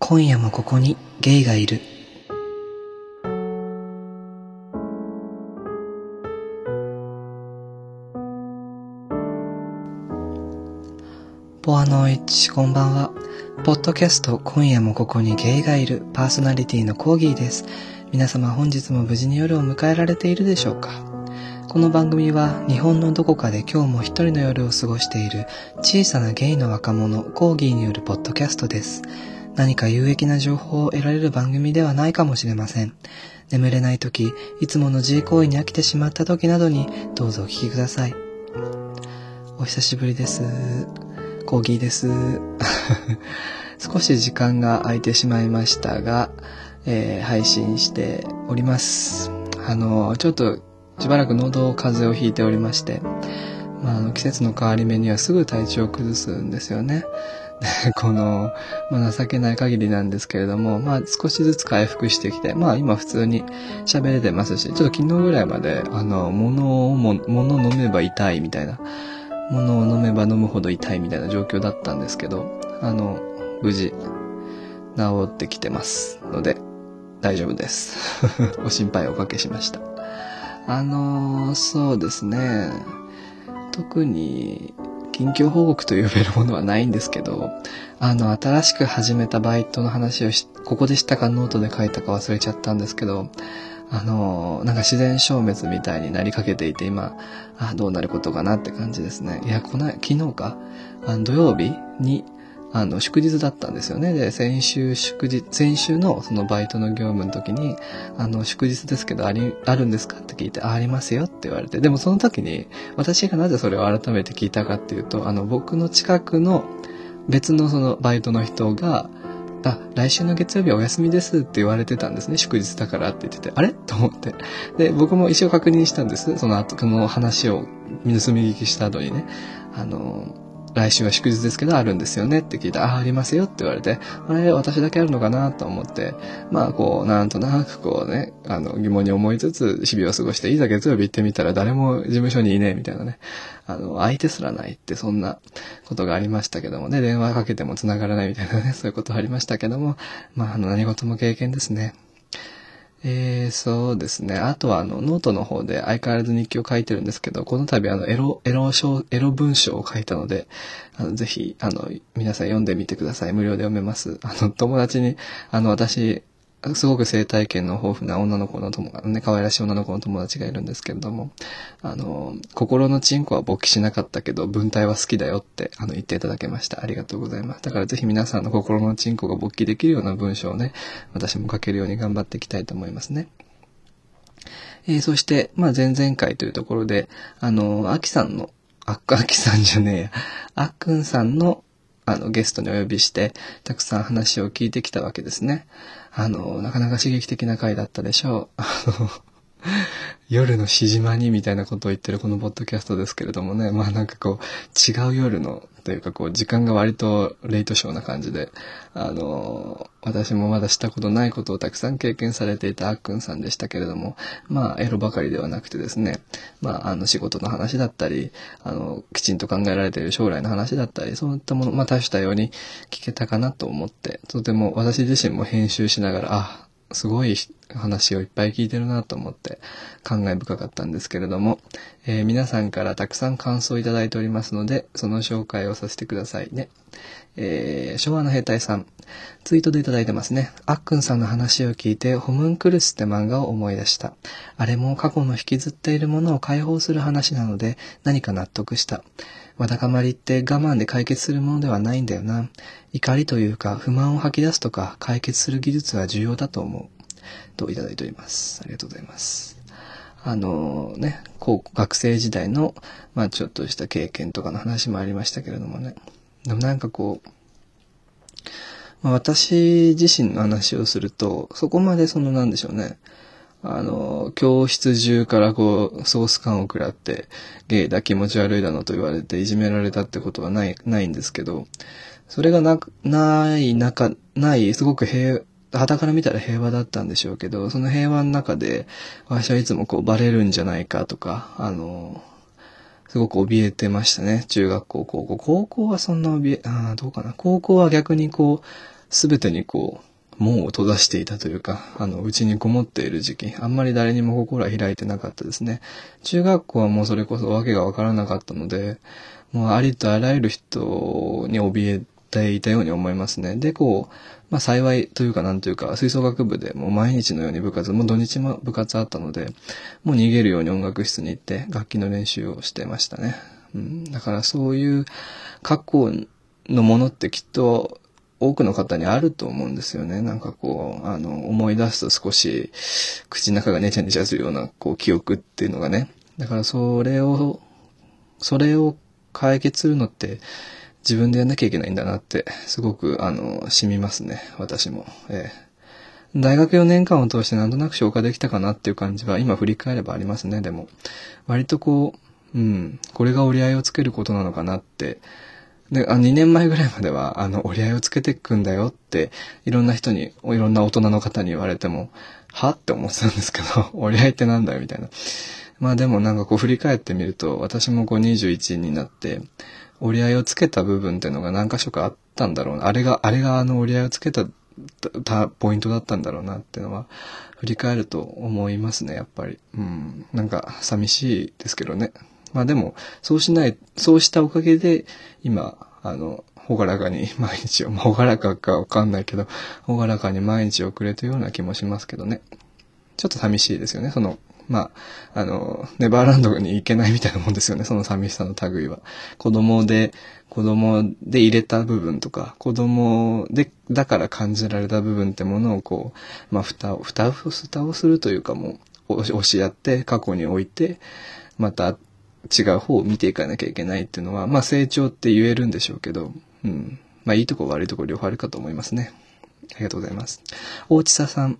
今夜もここにゲイがいる。ポアノイチ、こんばんは。ポッドキャスト、今夜もここにゲイがいる、パーソナリティのコーギーです。皆様本日も無事に夜を迎えられているでしょうかこの番組は日本のどこかで今日も一人の夜を過ごしている小さなゲイの若者コーギーによるポッドキャストです。何か有益な情報を得られる番組ではないかもしれません。眠れない時、いつもの G 行為に飽きてしまった時などにどうぞお聞きください。お久しぶりです。コーギーです。少し時間が空いてしまいましたが、えー配信しております。あの、ちょっとしばらく喉風邪をひいておりまして、まあ、あの季節の変わり目にはすぐ体調を崩すんですよね。この、まあ、情けない限りなんですけれども、まあ、少しずつ回復してきて、まあ、今普通に喋れてますし、ちょっと昨日ぐらいまで、あの、物をも、物飲めば痛いみたいな、物を飲めば飲むほど痛いみたいな状況だったんですけど、あの、無事、治ってきてますので、大丈夫です。お心配おかけしました。あのそうですね。特に、近況報告と呼べるものはないんですけど、あの、新しく始めたバイトの話を、ここでしたか？ノートで書いたか忘れちゃったんですけど、あのなんか自然消滅みたいになりかけていて、今、あ、どうなることかなって感じですね。いや、この、昨日か、あの土曜日に、あの、祝日だったんですよね。で、先週祝日、先週のそのバイトの業務の時に、あの、祝日ですけど、あり、あるんですかって聞いて、あ、ありますよって言われて、でもその時に、私がなぜそれを改めて聞いたかっていうと、あの、僕の近くの別のそのバイトの人が、あ、来週の月曜日はお休みですって言われてたんですね。祝日だからって言ってて、あれ？と思って。で、僕も一応確認したんです。その後、この話を盗み聞きした後にね、あの、来週は祝日ですけどあるんですよねって聞いたら、あ、ありますよって言われて、あれ、私だけあるのかなと思って、まあ、こう、なんとなくこうね、あの、疑問に思いつつ、日々を過ごして、いざ月曜日行ってみたら誰も事務所にいねえみたいなね、あの、相手すらないって、そんなことがありましたけどもね、電話かけても繋がらないみたいなね、そういうことありましたけども、まあ、あの、何事も経験ですね。えー、そうですね。あとは、あの、ノートの方で相変わらず日記を書いてるんですけど、この度、あの、エロ、エロ書、エロ文章を書いたので、あの、ぜひ、あの、皆さん読んでみてください。無料で読めます。あの、友達に、あの、私、すごく生態圏の豊富な女の子の友が、ね、可愛らしい女の子の友達がいるんですけれども、あの、心のチンコは勃起しなかったけど、文体は好きだよって、あの、言っていただけました。ありがとうございます。だからぜひ皆さんの心のチンコが勃起できるような文章をね、私も書けるように頑張っていきたいと思いますね。えーそして、まあ、前々回というところで、あの、アキさんの、あ、アキさんじゃねえや、あっくんさんの、あの、ゲストにお呼びして、たくさん話を聞いてきたわけですね。あの、なかなか刺激的な回だったでしょう。あの、夜のしじまにみたいなことを言ってるこのポッドキャストですけれどもね、まあなんかこう、違う夜の、というかこう、時間が割とレイトショーな感じで、あの、私もまだしたことないことをたくさん経験されていたあっくんさんでしたけれども、まあエロばかりではなくてですね、まああの仕事の話だったり、あの、きちんと考えられている将来の話だったり、そういったもの、まあ多種多様に聞けたかなと思って、とても私自身も編集しながら、あ、すごい話をいっぱい聞いてるなと思って感慨深かったんですけれども、えー皆さんからたくさん感想をいただいておりますので、その紹介をさせてくださいね。えー昭和の兵隊さん、ツイートでいただいてますね。あっくんさんの話を聞いて、ホムンクルスって漫画を思い出した。あれも過去の引きずっているものを解放する話なので、何か納得した。わだかまりって我慢で解決するものではないんだよな。怒りというか不満を吐き出すとか解決する技術は重要だと思う。といただいております。ありがとうございます。あのね、高校学生時代の、まあちょっとした経験とかの話もありましたけれどもね。でもなんかこう、まあ、私自身の話をすると、そこまでそのなんでしょうね。あの、教室中からこう、ソース感を食らって、ゲイだ、気持ち悪いだのと言われていじめられたってことはない、ないんですけど、それがな、ない中、ない、すごく平、傍から見たら平和だったんでしょうけど、その平和の中で、私はいつもこう、バレるんじゃないかとか、あの、すごく怯えてましたね。中学校、高校。高校はそんな怯え、ああ、どうかな。高校は逆にこう、すべてにこう、門を閉ざしていたというか、あの、うちにこもっている時期、あんまり誰にも心は開いてなかったですね。中学校はもうそれこそ訳がわからなかったので、もうありとあらゆる人に怯えていたように思いますね。で、こう、まあ幸いというかなんというか、吹奏楽部でもう毎日のように部活、もう土日も部活あったので、もう逃げるように音楽室に行って楽器の練習をしてましたね。うん、だからそういう過去のものってきっと多くの方にあると思うんですよね。なんかこう、あの、思い出すと少し口の中がネチャネチャするようなこう記憶っていうのがね。だからそれを、それを解決するのって自分でやんなきゃいけないんだなって、すごく、あの、染みますね。私も。えー、大学4年間を通してなんとなく消化できたかなっていう感じは、今振り返ればありますね、でも。割とこう、うん、これが折り合いをつけることなのかなって、で、あ、2年前ぐらいまでは、あの、折り合いをつけていくんだよって、いろんな人に、いろんな大人の方に言われても、は？って思ってたんですけど、折り合いってなんだよ、みたいな。まあでもなんかこう振り返ってみると、私もこう21になって、折り合いをつけた部分っていうのが何箇所かあったんだろうな。あれが、あれがあの折り合いをつけた、た、ポイントだったんだろうなっていうのは、振り返ると思いますね、やっぱり。うん。なんか、寂しいですけどね。まあでも、そうしない、そうしたおかげで、今、あの、ほがらかに 毎日を、まあ、ほがらかかわかんないけど、ほがらかに毎日遅れてるような気もしますけどね。ちょっと寂しいですよね、その、まあ、あの、ネバーランドに行けないみたいなもんですよね、その寂しさの類は。子供で、子供で入れた部分とか、子供で、だから感じられた部分ってものをこう、まあ、蓋を、蓋を、蓋をするというかもう、押し合って過去に置いて、また違う方を見ていかなきゃいけないっていうのは、まあ成長って言えるんでしょうけど、うん。まあいいとこ悪いとこ両方あるかと思いますね。ありがとうございます。大地佐さん。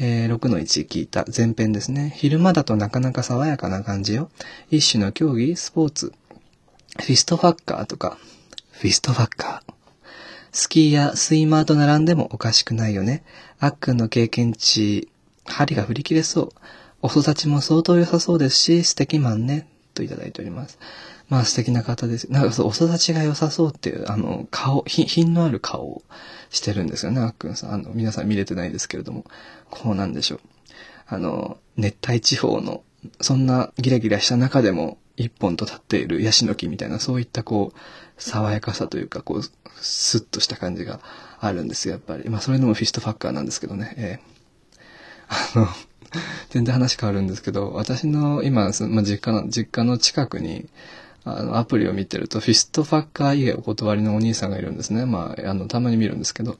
えー、6の1聞いた前編ですね。昼間だとなかなか爽やかな感じよ。一種の競技、スポーツ。フィストファッカーとか。フィストファッカー。スキーやスイマーと並んでもおかしくないよね。あっくんの経験値、針が振り切れそう。お育ちも相当良さそうですし、素敵マンね。といただいております。まあ素敵な方です。なんかそう、お育ちが良さそうっていう、あの、顔、品のある顔をしてるんですよね、あっくんさん。あの、皆さん見れてないですけれども、こうなんでしょう。あの、熱帯地方の、そんなギラギラした中でも、一本と立っているヤシの木みたいな、そういったこう、爽やかさというか、こう、スッとした感じがあるんですよ、やっぱり。まあ、それでもフィストファッカーなんですけどね。えー、あの、全然話変わるんですけど、私の今、まあ、実家の、実家の近くに、あの、アプリを見てると、フィストファッカー家お断りのお兄さんがいるんですね。まあ、あの、たまに見るんですけど。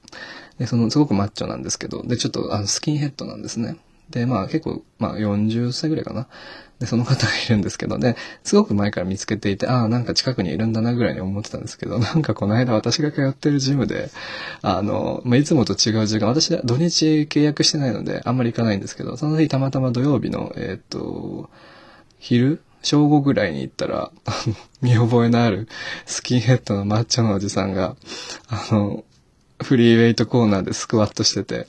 で、その、すごくマッチョなんですけど、で、ちょっと、あの、スキンヘッドなんですね。で、まあ結構、まあ40歳ぐらいかな。で、その方がいるんですけどね、すごく前から見つけていて、ああ、なんか近くにいるんだなぐらいに思ってたんですけど、なんかこの間私が通ってるジムで、あの、まあ、いつもと違う時間、私土日契約してないので、あんまり行かないんですけど、その日たまたま土曜日の、えっ、と、昼正午ぐらいに行ったら、見覚えのあるスキンヘッドのマッチョのおじさんが、あの、フリーウェイトコーナーでスクワットしてて、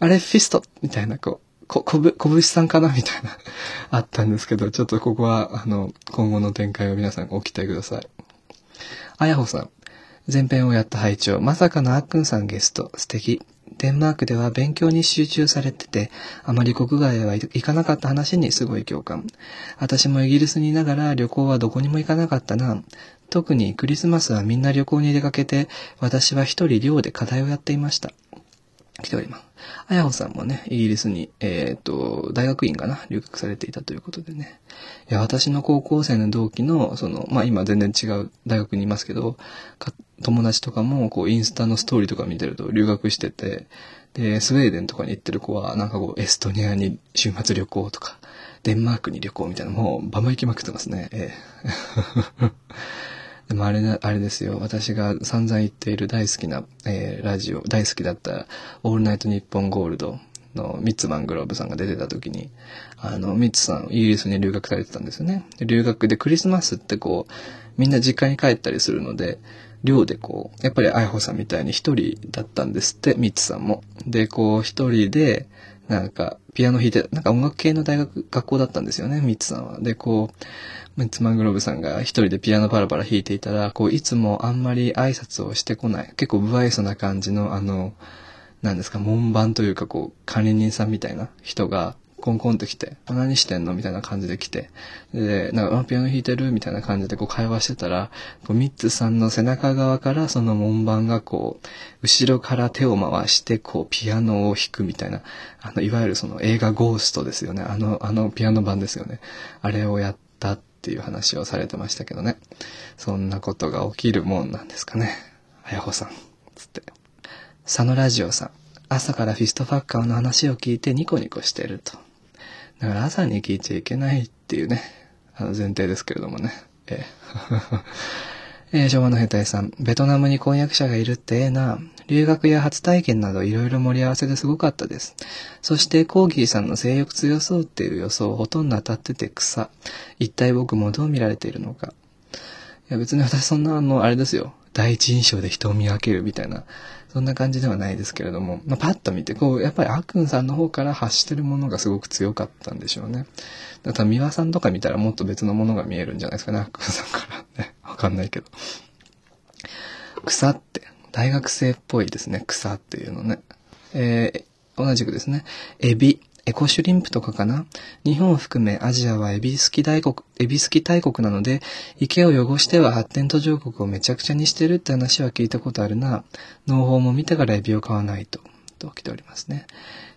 あれフィストみたいな、こう、こ、こぶ、こぶしさんかなみたいな、あったんですけど、ちょっとここは、あの、今後の展開を皆さんご期待ください。あやほさん。前編をやっと拝聴まさかのあっくんさんゲスト、素敵。デンマークでは勉強に集中されてて、あまり国外へは行かなかった話にすごい共感。私もイギリスにいながら旅行はどこにも行かなかったな。特にクリスマスはみんな旅行に出かけて、私は一人寮で課題をやっていました。来ております。あやほさんもね、イギリスに、えっ、と、大学院かな、留学されていたということでね。いや、私の高校生の同期の、その、まあ今全然違う大学にいますけど、友達とかも、こう、インスタのストーリーとか見てると留学してて、で、スウェーデンとかに行ってる子は、なんかこう、エストニアに週末旅行とか、デンマークに旅行みたいな、もう、バンバン行きまくってますね。ええでもあれ、あれですよ。私が散々言っている大好きな、えー、ラジオ、大好きだったオールナイトニッポンゴールドのミッツマングローブさんが出てた時に、あの、ミッツさん、イギリスに留学されてたんですよね。留学でクリスマスってこう、みんな実家に帰ったりするので、寮でこう、やっぱりアイホさんみたいに一人だったんですって、ミッツさんも。で、こう一人で、なんか、ピアノ弾いて、なんか音楽系の大学、学校だったんですよね、ミッツさんは。で、こう、ミッツマングローブさんが一人でピアノパラパラ弾いていたら、こう、いつもあんまり挨拶をしてこない。結構不愛想な感じの、あの、なんですか、門番というか、こう、管理人さんみたいな人が、コンコンと来て、何してんの？みたいな感じで来て、で、なんか、ピアノ弾いてる？みたいな感じでこう会話してたら、こうミッツさんの背中側からその門番がこう、後ろから手を回して、こう、ピアノを弾くみたいな、あの、いわゆるその映画ゴーストですよね。あの、あのピアノ版ですよね。あれをやったっていう話をされてましたけどね。そんなことが起きるもんなんですかね。あやほさん、つって。佐野ラジオさん。朝からフィストファッカーの話を聞いてニコニコしてると。だから朝に聞いちゃいけないっていうね、あの前提ですけれどもね。ええ えー、昭和の兵隊さん、ベトナムに婚約者がいるってええな。留学や初体験などいろいろ盛り合わせですごかったです。そしてコーギーさんの性欲強そうっていう予想ほとんど当たってて草。一体僕もどう見られているのか。いや別に私そんなあの、あれですよ。第一印象で人を見分けるみたいなそんな感じではないですけれども、まあ、パッと見て、こう、やっぱりあっくんさんの方から発してるものがすごく強かったんでしょうね。だから、三輪さんとか見たらもっと別のものが見えるんじゃないですかね、あくんさんからね。わかんないけど。草って、大学生っぽいですね、草っていうのね。えー、同じくですね、エビ、エコシュリンプとかかな？日本を含めアジアはエビ好き大国、エビ好き大国なので、池を汚しては発展途上国をめちゃくちゃにしてるって話は聞いたことあるな。農法も見てからエビを買わないと、と来ておりますね。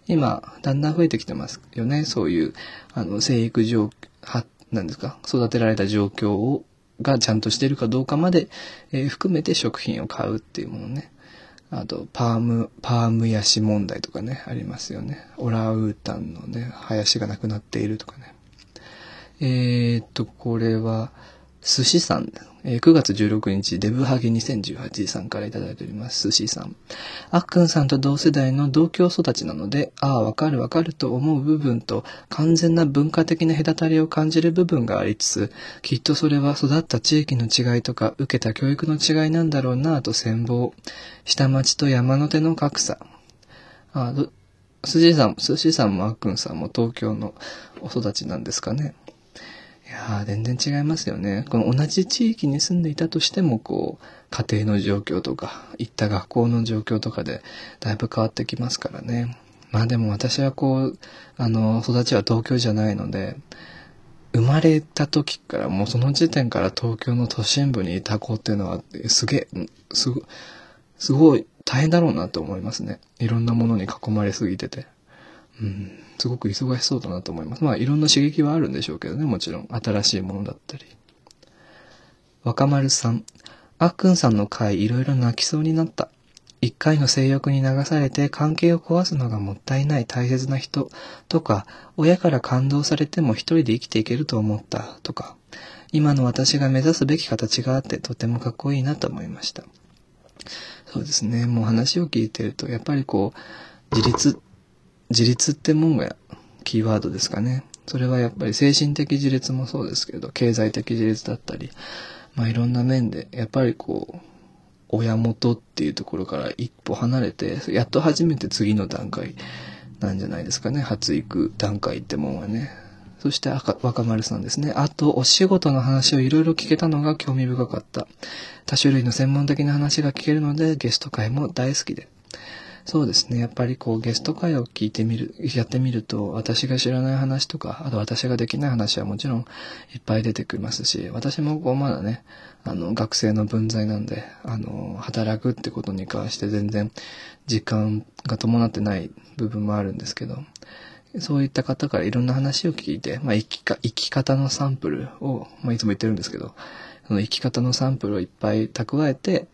今、だんだん増えてきてますよね。そういう、あの、生育状、は、なんですか、育てられた状況を、がちゃんとしてるかどうかまで、えー、含めて食品を買うっていうものね。あと、パーム、パームヤシ問題とかね、ありますよね。オラウータンのね、林がなくなっているとかね。えー、っと、これは、寿司さん、えー、9月16日、デブハゲ2018さんからいただいております。寿司さん。あっくんさんと同世代の同郷育ちなので、ああ、わかるわかると思う部分と、完全な文化的な隔たりを感じる部分がありつつ、きっとそれは育った地域の違いとか、受けた教育の違いなんだろうなぁと羨望。下町と山の手の格差。あ、寿司さん、寿司さんもあっくんさんも東京のお育ちなんですかね。いやー、全然違いますよね。この同じ地域に住んでいたとしても、こう、家庭の状況とか、行った学校の状況とかで、だいぶ変わってきますからね。まあでも私はこう、あの、育ちは東京じゃないので、生まれた時からもうその時点から東京の都心部にいた子っていうのは、すげえ、すご、すごい大変だろうなと思いますね。いろんなものに囲まれすぎてて。うん。すごく忙しそうだなと思います。まあいろんな刺激はあるんでしょうけどね、もちろん。新しいものだったり。若丸さん。あっくんさんの回いろいろ泣きそうになった。一回の性欲に流されて関係を壊すのがもったいない大切な人とか、親から感動されても一人で生きていけると思ったとか、今の私が目指すべき形があってとてもかっこいいなと思いました。そうですね。もう話を聞いてると、やっぱりこう、自立自立ってもんがキーワードですかね。それはやっぱり精神的自立もそうですけど、経済的自立だったり、まあいろんな面で、やっぱりこう、親元っていうところから一歩離れて、やっと初めて次の段階なんじゃないですかね。発育段階ってもんはね。そして赤若丸さんですね。あと、お仕事の話をいろいろ聞けたのが興味深かった。多種類の専門的な話が聞けるので、ゲスト会も大好きで。そうですね。やっぱりこうゲスト会を聞いてみる、やってみると、私が知らない話とか、あと私ができない話はもちろんいっぱい出てきますし、私もこうまだね、あの、学生の分際なんで、あの、働くってことに関して全然時間が伴ってない部分もあるんですけど、そういった方からいろんな話を聞いて、まあ、生きか、生き方のサンプルを、まあ、いつも言ってるんですけど、その生き方のサンプルをいっぱい蓄えて、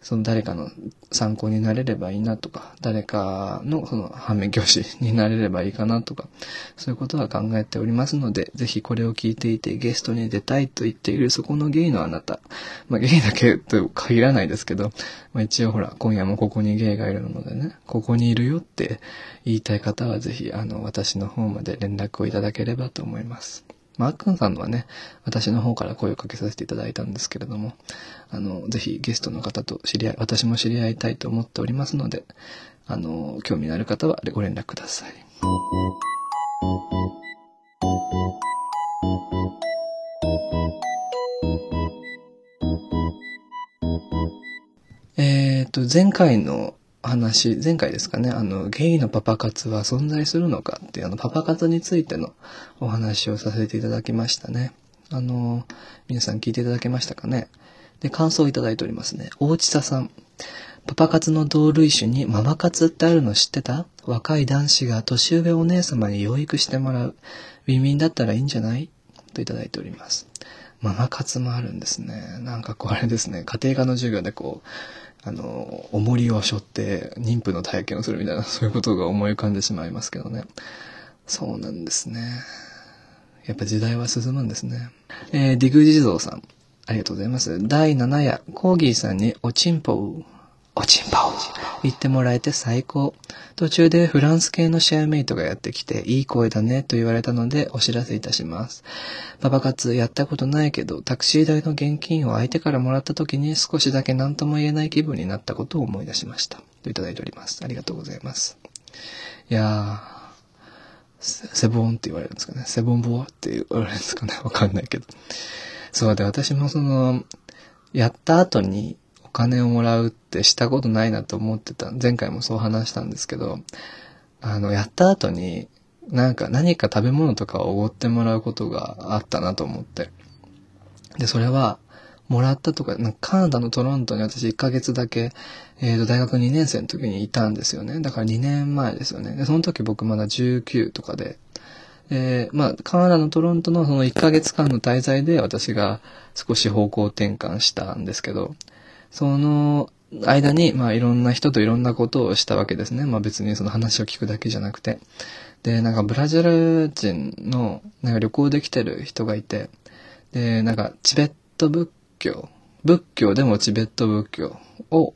その誰かの参考になれればいいなとか、誰かのその反面教師になれればいいかなとか、そういうことは考えておりますので、ぜひこれを聞いていてゲストに出たいと言っているそこのゲイのあなた。まあゲイだけと限らないですけど、まあ一応ほら、今夜もここにゲイがいるのでね、ここにいるよって言いたい方はぜひ、あの、私の方まで連絡をいただければと思います。まあ、あっくんさんのはね、私の方から声をかけさせていただいたんですけれども、あの、ぜひゲストの方と知り合い、私も知り合いたいと思っておりますので、あの、興味のある方はご連絡ください。えっと、前回の話、前回ですかね、あの、ゲイのパパ活は存在するのかっていう、あの、パパ活についてのお話をさせていただきましたね。あの、皆さん聞いていただけましたかね？で、感想をいただいておりますね。大地佐さん。パパ活の同類種にママ活ってあるの知ってた？若い男子が年上お姉様に養育してもらう。ウィンウィンだったらいいんじゃない？といただいております。ママ活もあるんですね。なんかこうあれですね、家庭科の授業でこう、あの、重りを背負って妊婦の体験をするみたいな、そういうことが思い浮かんでしまいますけどね。そうなんですね。やっぱ時代は進むんですね。えー、ディグ地蔵さん。ありがとうございます。第7夜、コーギーさんにおちんぽう、おちんぽ言ってもらえて最高。途中でフランス系のシェアメイトがやってきて、いい声だねと言われたのでお知らせいたします。パパ活やったことないけど、タクシー代の現金を相手からもらった時に少しだけ何とも言えない気分になったことを思い出しました。といただいております。ありがとうございます。いやー、セセボンって言われるんですかね。セボンボアって言われるんですかね。わかんないけど。そうで、私もその、やった後にお金をもらうってしたことないなと思ってた。前回もそう話したんですけど、あの、やった後に、なんか何か食べ物とかをおごってもらうことがあったなと思って。で、それは、もらったとか、なんかカナダのトロントに私1ヶ月だけ、えーと、大学2年生の時にいたんですよね。だから2年前ですよね。で、その時僕まだ19とかで、えー、まあ、カナダのトロントのその1ヶ月間の滞在で私が少し方向転換したんですけど、その間に、まあ、いろんな人といろんなことをしたわけですね。まあ、別にその話を聞くだけじゃなくて。で、なんかブラジル人の、なんか旅行できてる人がいて、で、なんかチベット仏教、仏教でもチベット仏教を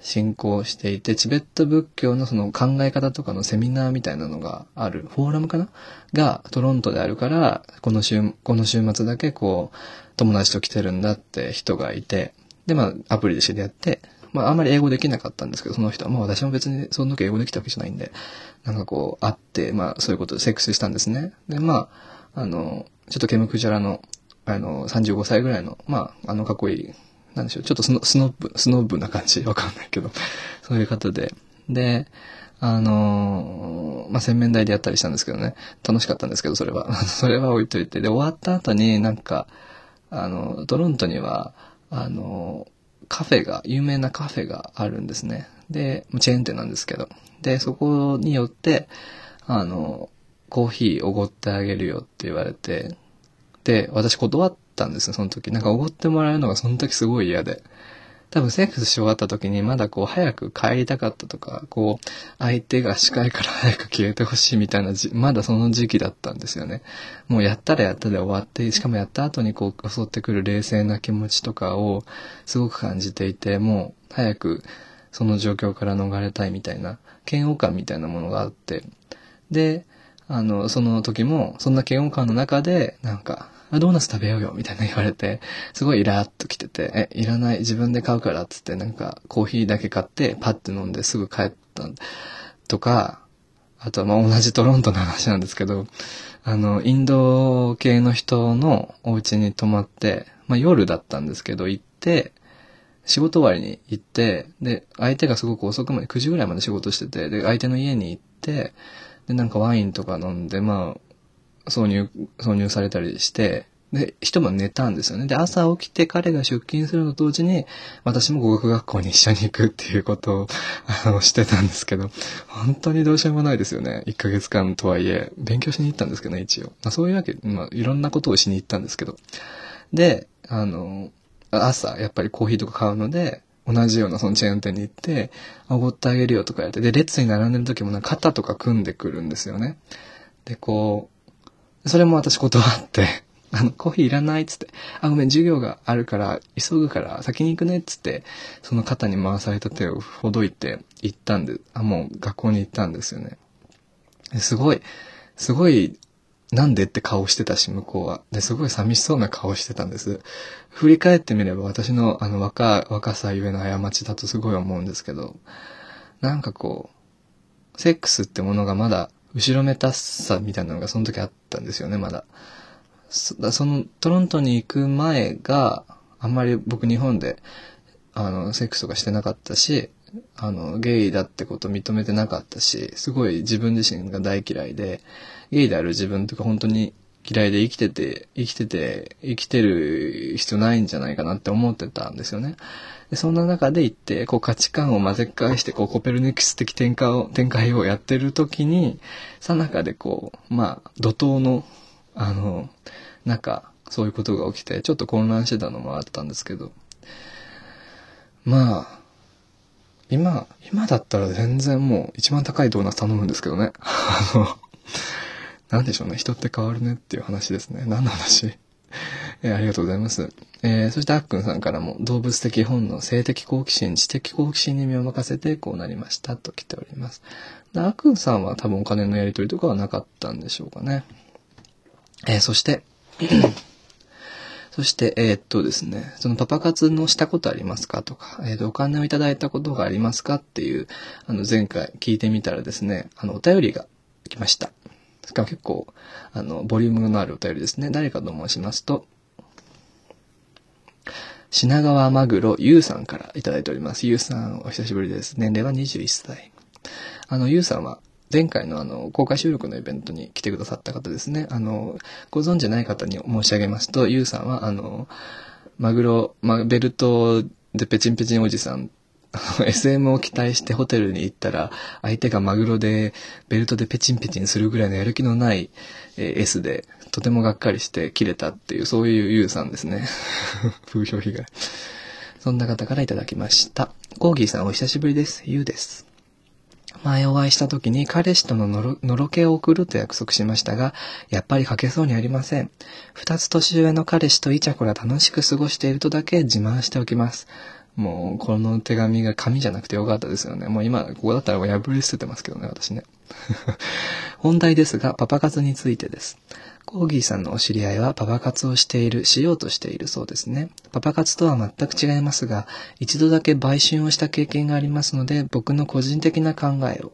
信仰していて、チベット仏教のその考え方とかのセミナーみたいなのがある、フォーラムかな？がトロントであるから、この週、この週末だけこう、友達と来てるんだって人がいて、で、まあ、アプリで知り合って、まあ、あんまり英語できなかったんですけど、その人は、まあ私も別にその時英語できたわけじゃないんで、なんかこう、会って、まあ、そういうことでセックスしたんですね。で、まあ、あの、ちょっとケムクジャラの、あの、35歳ぐらいの、まあ、あの、かっこいい、なんでしょう、ちょっとスノスノッブ、スノッブな感じ、わかんないけど、そういう方で。で、あのまあ、洗面台でやったりしたんですけどね、楽しかったんですけど、それは。それは置いといて。で、終わった後になんか、あの、トロントには、あの、カフェが、有名なカフェがあるんですね。で、チェーン店なんですけど。で、そこによって、あの、コーヒーおごってあげるよって言われて、で、私断ったんですよ、その時。なんかおごってもらえるのがその時すごい嫌で。多分セックスし終わった時にまだこう早く帰りたかったとか、こう相手が視界から早く消えてほしいみたいなじ、まだその時期だったんですよね。もうやったらやったで終わって、しかもやった後にこう襲ってくる冷静な気持ちとかをすごく感じていて、もう早くその状況から逃れたいみたいな、嫌悪感みたいなものがあって。で、あの、その時も、そんな嫌悪感の中で、なんか、あドーナツ食べようよ、みたいな言われて、すごいイラーっと来てて、え、いらない、自分で買うからっ、つって、なんか、コーヒーだけ買って、パッて飲んですぐ帰ったとか、あとは、まあ、同じトロントの話なんですけど、あの、インド系の人のお家に泊まって、まあ、夜だったんですけど、行って、仕事終わりに行って、で、相手がすごく遅くまで、9時ぐらいまで仕事してて、で、相手の家に行って、で、なんかワインとか飲んで、まあ、挿入、挿入されたりして、で、一晩寝たんですよね。で、朝起きて彼が出勤するのと同時に、私も語学学校に一緒に行くっていうことを、あの、してたんですけど、本当にどうしようもないですよね。1ヶ月間とはいえ、勉強しに行ったんですけどね、一応。まあ、そういうわけ、まあ、いろんなことをしに行ったんですけど。で、あの、朝、やっぱりコーヒーとか買うので、同じようなそのチェーン店に行って、おごってあげるよとかやって、で、列に並んでる時もなんか肩とか組んでくるんですよね。で、こう、それも私断って、あの、コーヒーいらないっつって、あ、ごめん、授業があるから、急ぐから先に行くねっつって、その肩に回された手をほどいて行ったんで、あ、もう学校に行ったんですよね。すごい、すごい、なんでって顔してたし、向こうは。で、すごい寂しそうな顔してたんです。振り返ってみれば私のあの若、若さゆえの過ちだとすごい思うんですけど、なんかこう、セックスってものがまだ後ろめたさみたいなのがその時あったんですよね、まだ。そそのトロントに行く前が、あんまり僕日本で、あの、セックスとかしてなかったし、あの、ゲイだってこと認めてなかったし、すごい自分自身が大嫌いで、ゲイである自分とか本当に嫌いで生きてて、生きてて、生きてる必要ないんじゃないかなって思ってたんですよね。でそんな中で行って、こう価値観を混ぜ返して、こうコペルニクス的展開を、展開をやってる時に、さなかでこう、まあ、怒涛の、あの、中、そういうことが起きて、ちょっと混乱してたのもあったんですけど、まあ、今、今だったら全然もう一番高いドーナツ頼むんですけどね。あの、なんでしょうね。人って変わるねっていう話ですね。何の話？えー、ありがとうございます。えー、そしてあっくんさんからも、動物的本能、性的好奇心、知的好奇心に身を任せてこうなりましたと来ております。あっくんさんは多分お金のやり取りとかはなかったんでしょうかね。えー、そして、そして、えー、っとですね、そのパパ活のしたことありますかとか、えー、っと、お金をいただいたことがありますかっていう、あの、前回聞いてみたらですね、あの、お便りが来ました。しかも結構、あの、ボリュームのあるお便りですね。誰かと申しますと、品川マグロゆうさんからいただいております。ゆうさん、お久しぶりです。年齢は21歳。あの、ゆうさんは、前回のあの、公開収録のイベントに来てくださった方ですね。あの、ご存知ない方に申し上げますと、ゆうさんは、あの、マグロ、ま、ベルトでペチンペチンおじさん SM を期待してホテルに行ったら、相手がマグロでベルトでペチンペチンするぐらいのやる気のない、S で、とてもがっかりして切れたっていう、そういうユウさんですね。風評被害。そんな方からいただきました。コーギーさんお久しぶりです。ユウです。前お会いした時に彼氏とののろのろけを送ると約束しましたが、やっぱり書けそうにありません。二つ年上の彼氏とイチャコラ楽しく過ごしているとだけ自慢しておきます。もう、この手紙が紙じゃなくてよかったですよね。もう今、ここだったら破り捨ててますけどね、私ね。本題ですが、パパ活についてです。コーギーさんのお知り合いはパパ活をしている、しようとしているそうですね。パパ活とは全く違いますが、一度だけ売春をした経験がありますので、僕の個人的な考えを。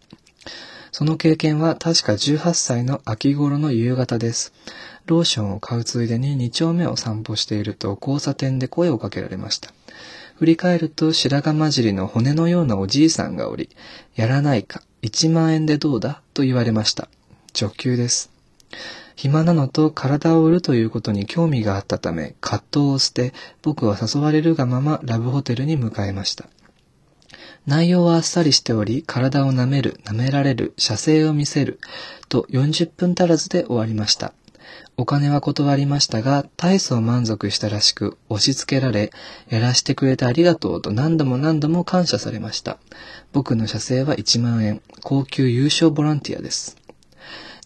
その経験は確か18歳の秋頃の夕方です。ローションを買うついでに2丁目を散歩していると交差点で声をかけられました。振り返ると白髪混じりの骨のようなおじいさんがおり、やらないか、1万円でどうだと言われました。直球です。暇なのと体を売るということに興味があったため、葛藤を捨て、僕は誘われるがままラブホテルに向かいました。内容はあっさりしており、体を舐める、舐められる、射精を見せる、と40分足らずで終わりました。お金は断りましたが、大層満足したらしく、押し付けられ、やらしてくれてありがとうと何度も何度も感謝されました。僕の射精は1万円、高級優勝ボランティアです。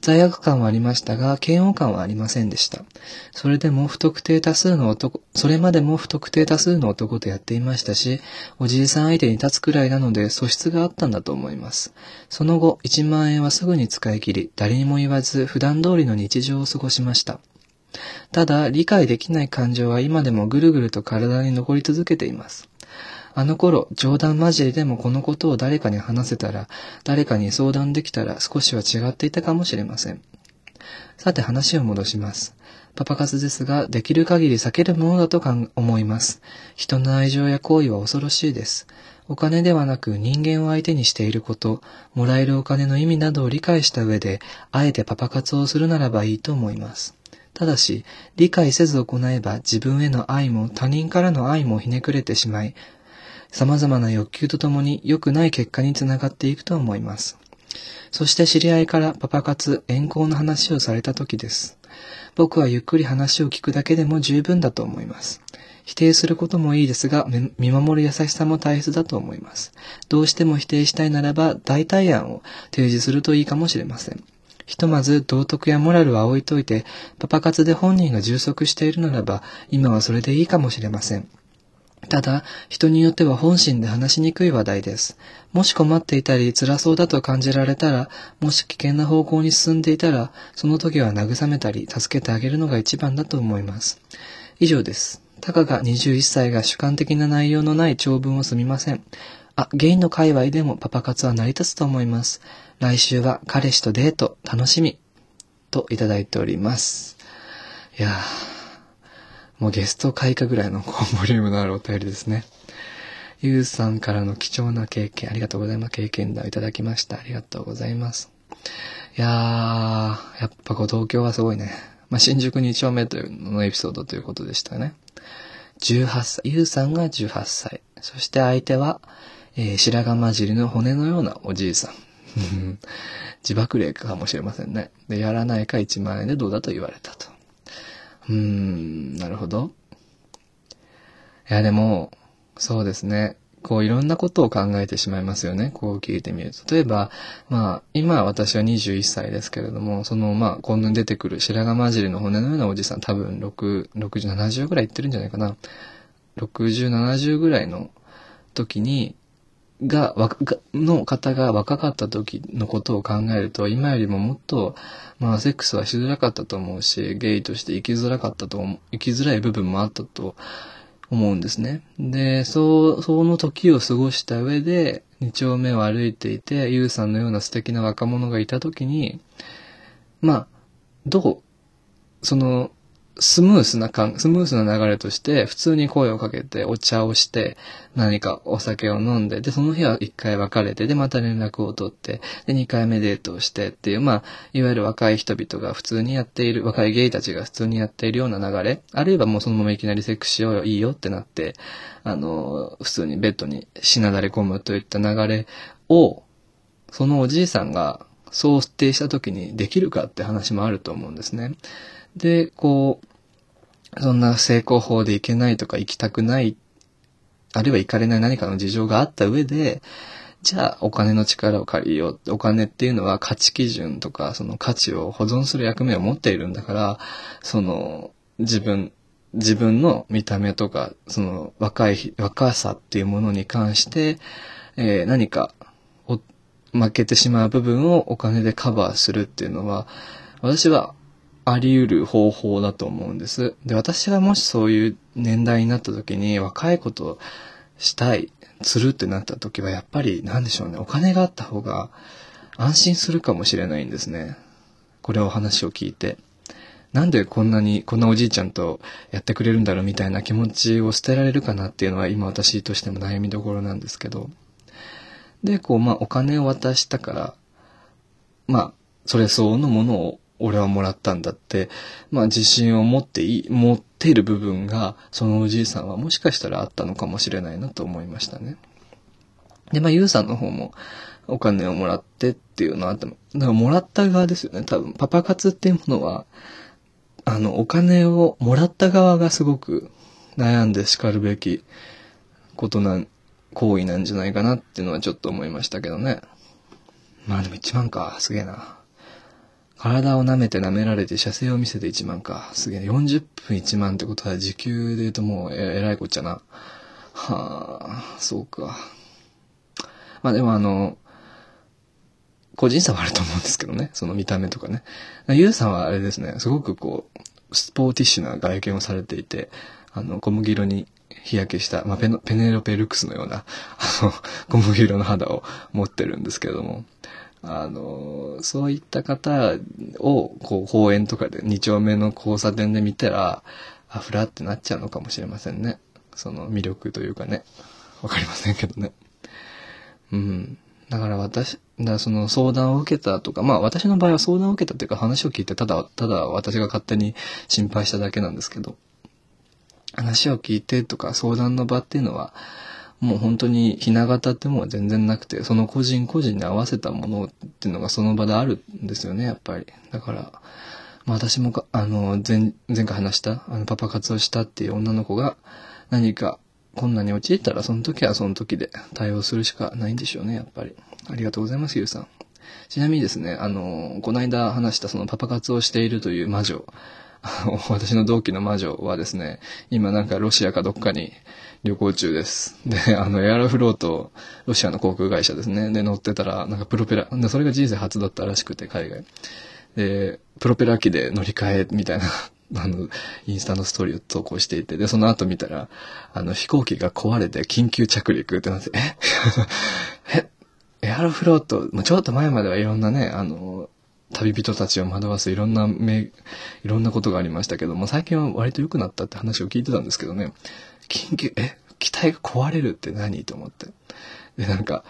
罪悪感はありましたが、嫌悪感はありませんでした。それでも不特定多数の男、それまでも不特定多数の男とやっていましたし、おじいさん相手に立つくらいなので素質があったんだと思います。その後、1万円はすぐに使い切り、誰にも言わず普段通りの日常を過ごしました。ただ、理解できない感情は今でもぐるぐると体に残り続けています。あの頃、冗談交じりでもこのことを誰かに話せたら、誰かに相談できたら少しは違っていたかもしれません。さて話を戻します。パパ活ですが、できる限り避けるものだと思います。人の愛情や行為は恐ろしいです。お金ではなく人間を相手にしていること、もらえるお金の意味などを理解した上で、あえてパパ活をするならばいいと思います。ただし、理解せず行えば自分への愛も他人からの愛もひねくれてしまい、様々な欲求とともに良くない結果につながっていくと思います。そして知り合いからパパ活、遠行の話をされた時です。僕はゆっくり話を聞くだけでも十分だと思います。否定することもいいですが、見守る優しさも大切だと思います。どうしても否定したいならば、代替案を提示するといいかもしれません。ひとまず道徳やモラルは置いといて、パパ活で本人が充足しているならば、今はそれでいいかもしれません。ただ、人によっては本心で話しにくい話題です。もし困っていたり辛そうだと感じられたら、もし危険な方向に進んでいたら、その時は慰めたり助けてあげるのが一番だと思います。以上です。たかが21歳が主観的な内容のない長文をすみません。あ、ゲインの界隈でもパパ活は成り立つと思います。来週は彼氏とデート楽しみ。といただいております。いやー、もうゲスト開花ぐらいのボリュームのあるお便りですね。ゆうさんからの貴重な経験、ありがとうございます。経験談いただきました。ありがとうございます。いやー、やっぱこう東京はすごいね。まあ、新宿2丁目というのエピソードということでしたね。18歳、ゆうさんが18歳。そして相手は、えー白髪混じりの骨のようなおじいさん。自爆霊かもしれませんね。で、やらないか1万円でどうだと言われたと。うーん、なるほど。いや、でも、そうですね。こういろんなことを考えてしまいますよね。こう聞いてみると。例えば、まあ、今私は21歳ですけれども、その、まあ、今度に出てくる白髪混じりの骨のようなおじさん、多分6、60、70ぐらいいってるんじゃないかな。60、70ぐらいの時に、が、わかがの方が若かった時のことを考えると、今よりももっと、まあ、セックスはしづらかったと思うし、ゲイとして生きづらかったと思う、生きづらい部分もあったと思うんですね。で、そう、その時を過ごした上で、二丁目を歩いていて、ゆうさんのような素敵な若者がいた時に、まあ、どう、その、スムースな感、スムースな流れとして、普通に声をかけて、お茶をして、何かお酒を飲んで、で、その日は一回別れて、で、また連絡を取って、で、二回目デートをしてっていう、まあ、いわゆる若い人々が普通にやっている、若いゲイたちが普通にやっているような流れ、あるいはもうそのままいきなりセックスしようよ、いいよってなって、あの、普通にベッドにしなだれ込むといった流れを、そのおじいさんが想定した時にできるかって話もあると思うんですね。で、こう、そんな成功法で行けないとか行きたくない、あるいは行かれない何かの事情があった上で、じゃあお金の力を借りよう、お金っていうのは価値基準とかその価値を保存する役目を持っているんだから、その自分、自分の見た目とか、その若い、若さっていうものに関して、えー何か負けてしまう部分をお金でカバーするっていうのは、私はあり得る方法だと思うんです。で、私がもしそういう年代になった時に若いことしたい、するってなった時はやっぱりなんでしょうね、お金があった方が安心するかもしれないんですね。これを話を聞いて。なんでこんなに、こんなおじいちゃんとやってくれるんだろうみたいな気持ちを捨てられるかなっていうのは今私としても悩みどころなんですけど。で、こう、まあ、お金を渡したから、まあ、それ相応のものを俺はもらったんだって、まあ、自信を持っていい、持っている部分が、そのおじいさんはもしかしたらあったのかもしれないなと思いましたね。で、まあ、ゆうさんの方も、お金をもらってっていうのはあっても、だからもらった側ですよね。多分、パパ活っていうものは、あの、お金をもらった側がすごく悩んで叱るべきことなん、行為なんじゃないかなっていうのはちょっと思いましたけどね。まあでも1万か、すげえな。体を舐めて舐められて射精を見せて1万か。すげえ。40分1万ってことは時給で言うともうえらいこっちゃな。はあ、そうか。まあでもあの、個人差はあると思うんですけどね。その見た目とかね。ゆうさんはあれですね、すごくこう、スポーティッシュな外見をされていて、あの、小麦色に日焼けした、まあ、ペネロペルクスのような、あの、小麦色の肌を持ってるんですけれども、あの、そういった方を、こう、公園とかで、二丁目の交差点で見たら、あ、ふらってなっちゃうのかもしれませんね。その魅力というかね。わかりませんけどね。うん。だから私、だその相談を受けたとか、まあ私の場合は相談を受けたというか話を聞いて、ただ、ただ私が勝手に心配しただけなんですけど、話を聞いてとか相談の場っていうのは、もう本当にひな形ってものは全然なくて、その個人個人に合わせたものっていうのがその場であるんですよね、やっぱり。だから、まあ私もか、あの、前、前回話した、あの、パパ活をしたっていう女の子が何か困難に陥ったら、その時はその時で対応するしかないんでしょうね、やっぱり。ありがとうございます、ゆうさん。ちなみにですね、あの、この間話したそのパパ活をしているという魔女、私の同期の魔女はですね、今なんかロシアかどっかに旅行中です。で、あの、エアロフロート、ロシアの航空会社ですね。で、乗ってたら、なんかプロペラ、で、それが人生初だったらしくて、海外。で、プロペラ機で乗り換えみたいな あの、インスタのストーリーを投稿していて、で、その後見たら、あの、飛行機が壊れて緊急着陸ってなって、え？え？エアロフロート、ちょっと前まではいろんなね、あの、旅人たちを惑わすいろんなめ、いろんなことがありましたけども、最近は割と良くなったって話を聞いてたんですけどね、緊急、え、機体が壊れるって何？と思って。で、なんか、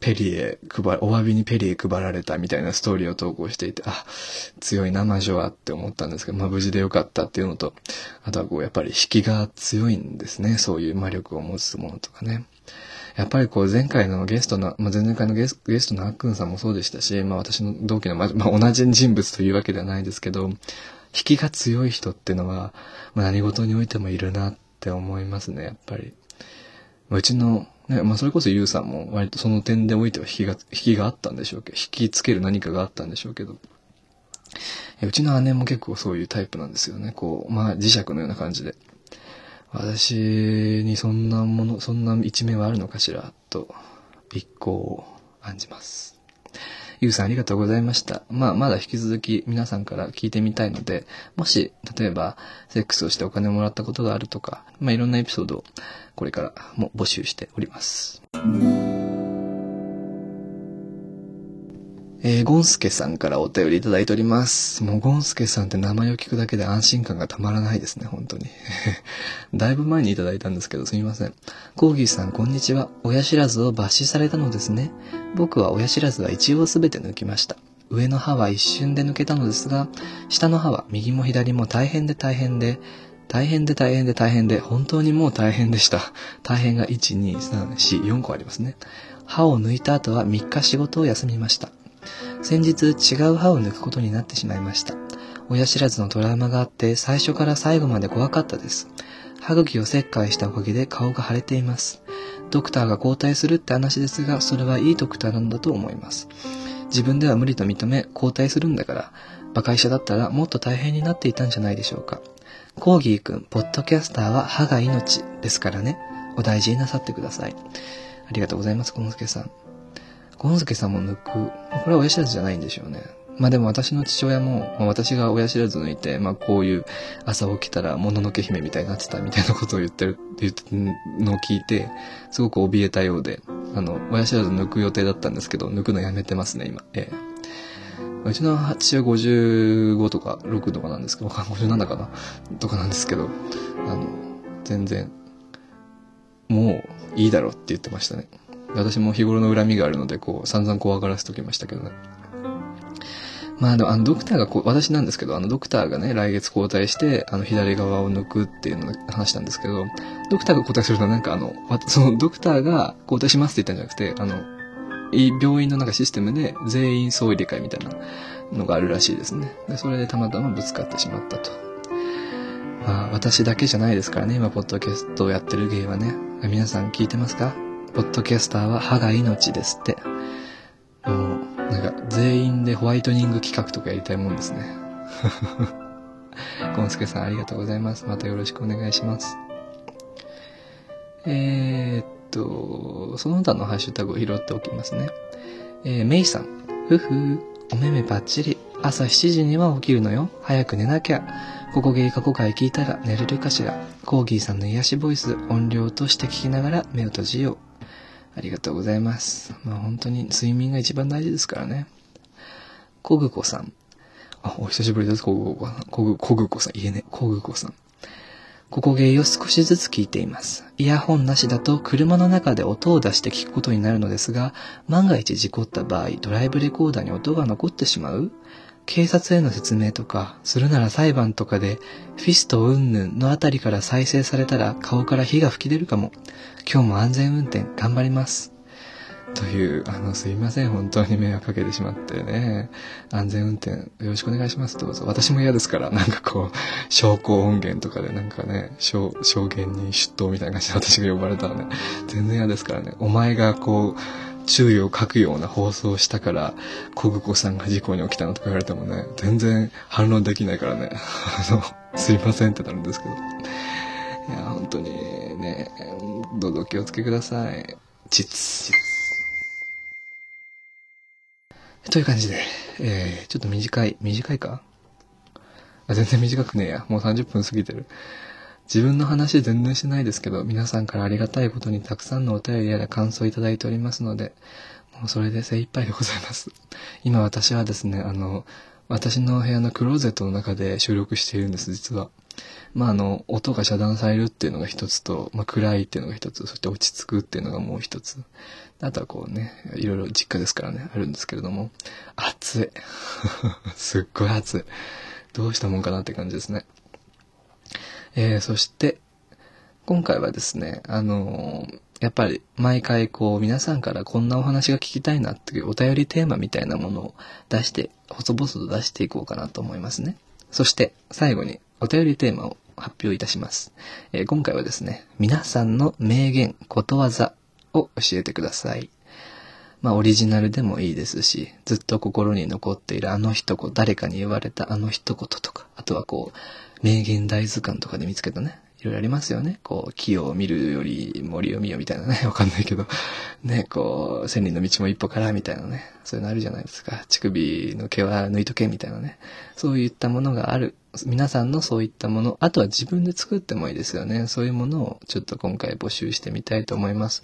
ペリエ配、お詫びにペリエ配られたみたいなストーリーを投稿していて、あ、強いな、魔女はって思ったんですけど、まあ無事でよかったっていうのと、あとはこう、やっぱり引きが強いんですね。そういう魔力を持つものとかね。やっぱりこう前回のゲストの、まあ、前々回のゲスゲストのあっくんさんもそうでしたし、まあ私の同期の、まあ、まあ、同じ人物というわけではないですけど、引きが強い人っていうのは、まあ、何事においてもいるなって思いますね、やっぱり。うちのね、まあそれこそユウさんも割とその点でおいては引きが、引きがあったんでしょうけど、引きつける何かがあったんでしょうけど、うちの姉も結構そういうタイプなんですよね。こう、まあ磁石のような感じで。私にそんなもの、そんな一面はあるのかしら、と、一行を案じます。ゆうさんありがとうございました。まあ、まだ引き続き皆さんから聞いてみたいので、もし、例えば、セックスをしてお金をもらったことがあるとか、まあ、いろんなエピソードをこれからも募集しております。えー、ゴンスケさんからお便りいただいております。もうゴンスケさんって名前を聞くだけで安心感がたまらないですね、本当に。だいぶ前にいただいたんですけど、すみません。コーギーさん、こんにちは。親知らずを抜歯されたのですね。僕は親知らずは一応すべて抜きました。上の歯は一瞬で抜けたのですが、下の歯は右も左も大変で大変で、大変で大変で大変で、本当にもう大変でした。大変が1、2、3、4、4個ありますね。歯を抜いた後は3日仕事を休みました。先日違う歯を抜くことになってしまいました。親知らずのトラウマがあって最初から最後まで怖かったです。歯茎を切開したおかげで顔が腫れています。ドクターが交代するって話ですが、それはいいドクターなんだと思います。自分では無理と認め交代するんだから、馬鹿医者だったらもっと大変になっていたんじゃないでしょうか。コーギーくん、ポッドキャスターは歯が命ですからね。お大事になさってください。ありがとうございます、小野助さん。ゴンスケさんも抜く。これは親知らずじゃないんでしょうね。まあでも私の父親も、まあ、私が親知らず抜いて、まあこういう朝起きたらもののけ姫みたいになってたみたいなことを言ってる、言ってのを聞いて、すごく怯えたようで、あの、親知らず抜く予定だったんですけど、抜くのやめてますね、今。ええ。うちの父は55とか6とかなんですけど、57かな？とかなんですけど、あの、全然、もういいだろうって言ってましたね。私も日頃の恨みがあるので、こう、散々怖がらせときましたけどね。まあ、あの、あのドクターがこう、私なんですけど、あの、ドクターがね、来月交代して、あの、左側を抜くっていうの話したんですけど、ドクターが交代するとなんかあの、そのドクターが交代しますって言ったんじゃなくて、あの、病院のなんかシステムで全員総入れ替えみたいなのがあるらしいですね。で、それでたまたまぶつかってしまったと。まあ、私だけじゃないですからね、今、ポッドキャストをやってる芸はね。皆さん聞いてますか？ポッドキャスターは歯が命ですって。もう、なんか、全員でホワイトニング企画とかやりたいもんですね。ゴンスケさんありがとうございます。またよろしくお願いします。えー、っと、その他のハッシュタグを拾っておきますね。えー、メイさん。ふふ、お目目ばっちり。朝7時には起きるのよ。早く寝なきゃ。ここゲイ過去回聞いたら寝れるかしら。コーギーさんの癒しボイス、音量として聞きながら目を閉じよう。ありがとうございます。まあ本当に睡眠が一番大事ですからね。コグコさん。あ、お久しぶりです、コグコさん。コグ、コグコさん。言えね、コグコさん。ここゲイを少しずつ聞いています。イヤホンなしだと車の中で音を出して聞くことになるのですが、万が一事故った場合、ドライブレコーダーに音が残ってしまう警察への説明とか、するなら裁判とかで、フィストうんぬんのあたりから再生されたら顔から火が吹き出るかも。今日も安全運転頑張ります。という、あの、すいません。本当に迷惑かけてしまってね。安全運転よろしくお願いします。どうぞ。私も嫌ですから、なんかこう、証拠音源とかでなんかね、証、証言に出頭みたいな感じで私が呼ばれたらね、全然嫌ですからね。お前がこう、注意を書くような放送をしたから、小久保さんが事故に起きたのとか言われてもね、全然反論できないからね。あの、すいませんってなるんですけど。いや、本当にね、どうぞお気をつけください。という感じで、えー、ちょっと短い、短いか？あ、全然短くねえや。もう30分過ぎてる。自分の話全然してないですけど、皆さんからありがたいことにたくさんのお便りやら感想をいただいておりますので、もうそれで精一杯でございます。今私はですね、あの、私の部屋のクローゼットの中で収録しているんです、実は。まあ、あの、音が遮断されるっていうのが一つと、まあ、暗いっていうのが一つ、そして落ち着くっていうのがもう一つ。あとはこうね、いろいろ実家ですからね、あるんですけれども、暑い。すっごい暑い。どうしたもんかなって感じですね。えー、そして、今回はですね、あのー、やっぱり毎回こう皆さんからこんなお話が聞きたいなっていうお便りテーマみたいなものを出して、細々と出していこうかなと思いますね。そして最後にお便りテーマを発表いたします。えー、今回はですね、皆さんの名言、ことわざを教えてください。まあオリジナルでもいいですし、ずっと心に残っているあの一言、誰かに言われたあの一言とか、あとはこう、名言大図鑑とかで見つけたね、いろいろありますよね。こう、木を見るより森を見よみたいなね。わかんないけど。ね、こう、千里の道も一歩からみたいなね。そういうのあるじゃないですか。乳首の毛は抜いとけみたいなね。そういったものがある。皆さんのそういったもの、あとは自分で作ってもいいですよね。そういうものをちょっと今回募集してみたいと思います。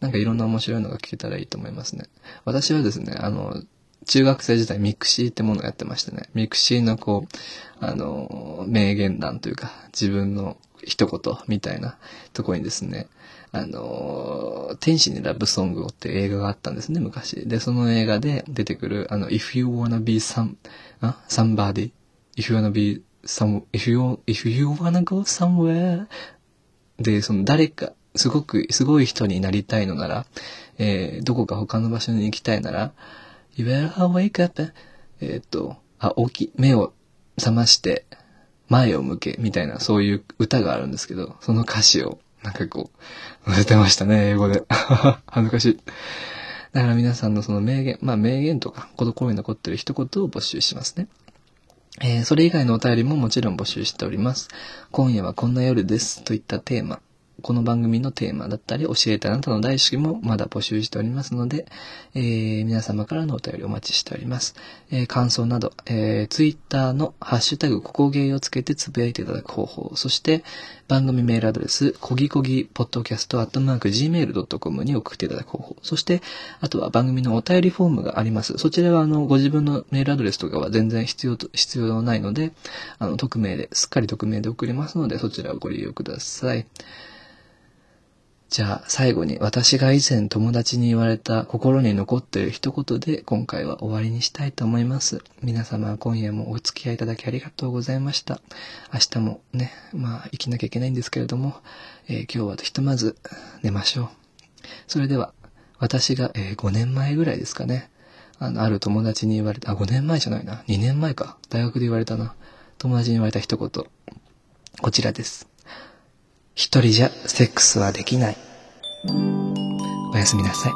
なんかいろんな面白いのが聞けたらいいと思いますね。私はですね、あの、中学生時代ミクシーってものをやってましてね。ミクシーのこう、あの、名言談というか、自分の一言みたいなところにですね、あの、天使にラブソングをって映画があったんですね、昔。で、その映画で出てくる、あの、if you wanna be some, somebody, if you wanna be some, if you, if you wanna go somewhere で、その誰か、すごく、すごい人になりたいのなら、えー、どこか他の場所に行きたいなら、you better wake up, えっと、あ、起き、目を覚まして、前を向け、みたいな、そういう歌があるんですけど、その歌詞を、なんかこう、載せてましたね、英語で。恥ずかしい。だから皆さんのその名言、まあ名言とか、心に残ってる一言を募集しますね。えー、それ以外のお便りももちろん募集しております。今夜はこんな夜です。といったテーマ。この番組のテーマだったり、教えてあなたの大好きもまだ募集しておりますので、えー、皆様からのお便りお待ちしております。えー、感想など、えー、ツイッターのハッシュタグ、ここゲーをつけてつぶやいていただく方法、そして番組メールアドレス、こぎこぎポッドキャストアットマーク gmail.com に送っていただく方法、そしてあとは番組のお便りフォームがあります。そちらはあの、ご自分のメールアドレスとかは全然必要と、必要ないので、あの、匿名で、すっかり匿名で送りますので、そちらをご利用ください。じゃあ最後に私が以前友達に言われた心に残っている一言で今回は終わりにしたいと思います。皆様今夜もお付き合いいただきありがとうございました。明日もね、まあ生きなきゃいけないんですけれども、えー、今日はひとまず寝ましょう。それでは私が、えー、5年前ぐらいですかね。あの、ある友達に言われた、あ、5年前じゃないな。2年前か。大学で言われたな。友達に言われた一言。こちらです。一人じゃセックスはできない。おやすみなさい。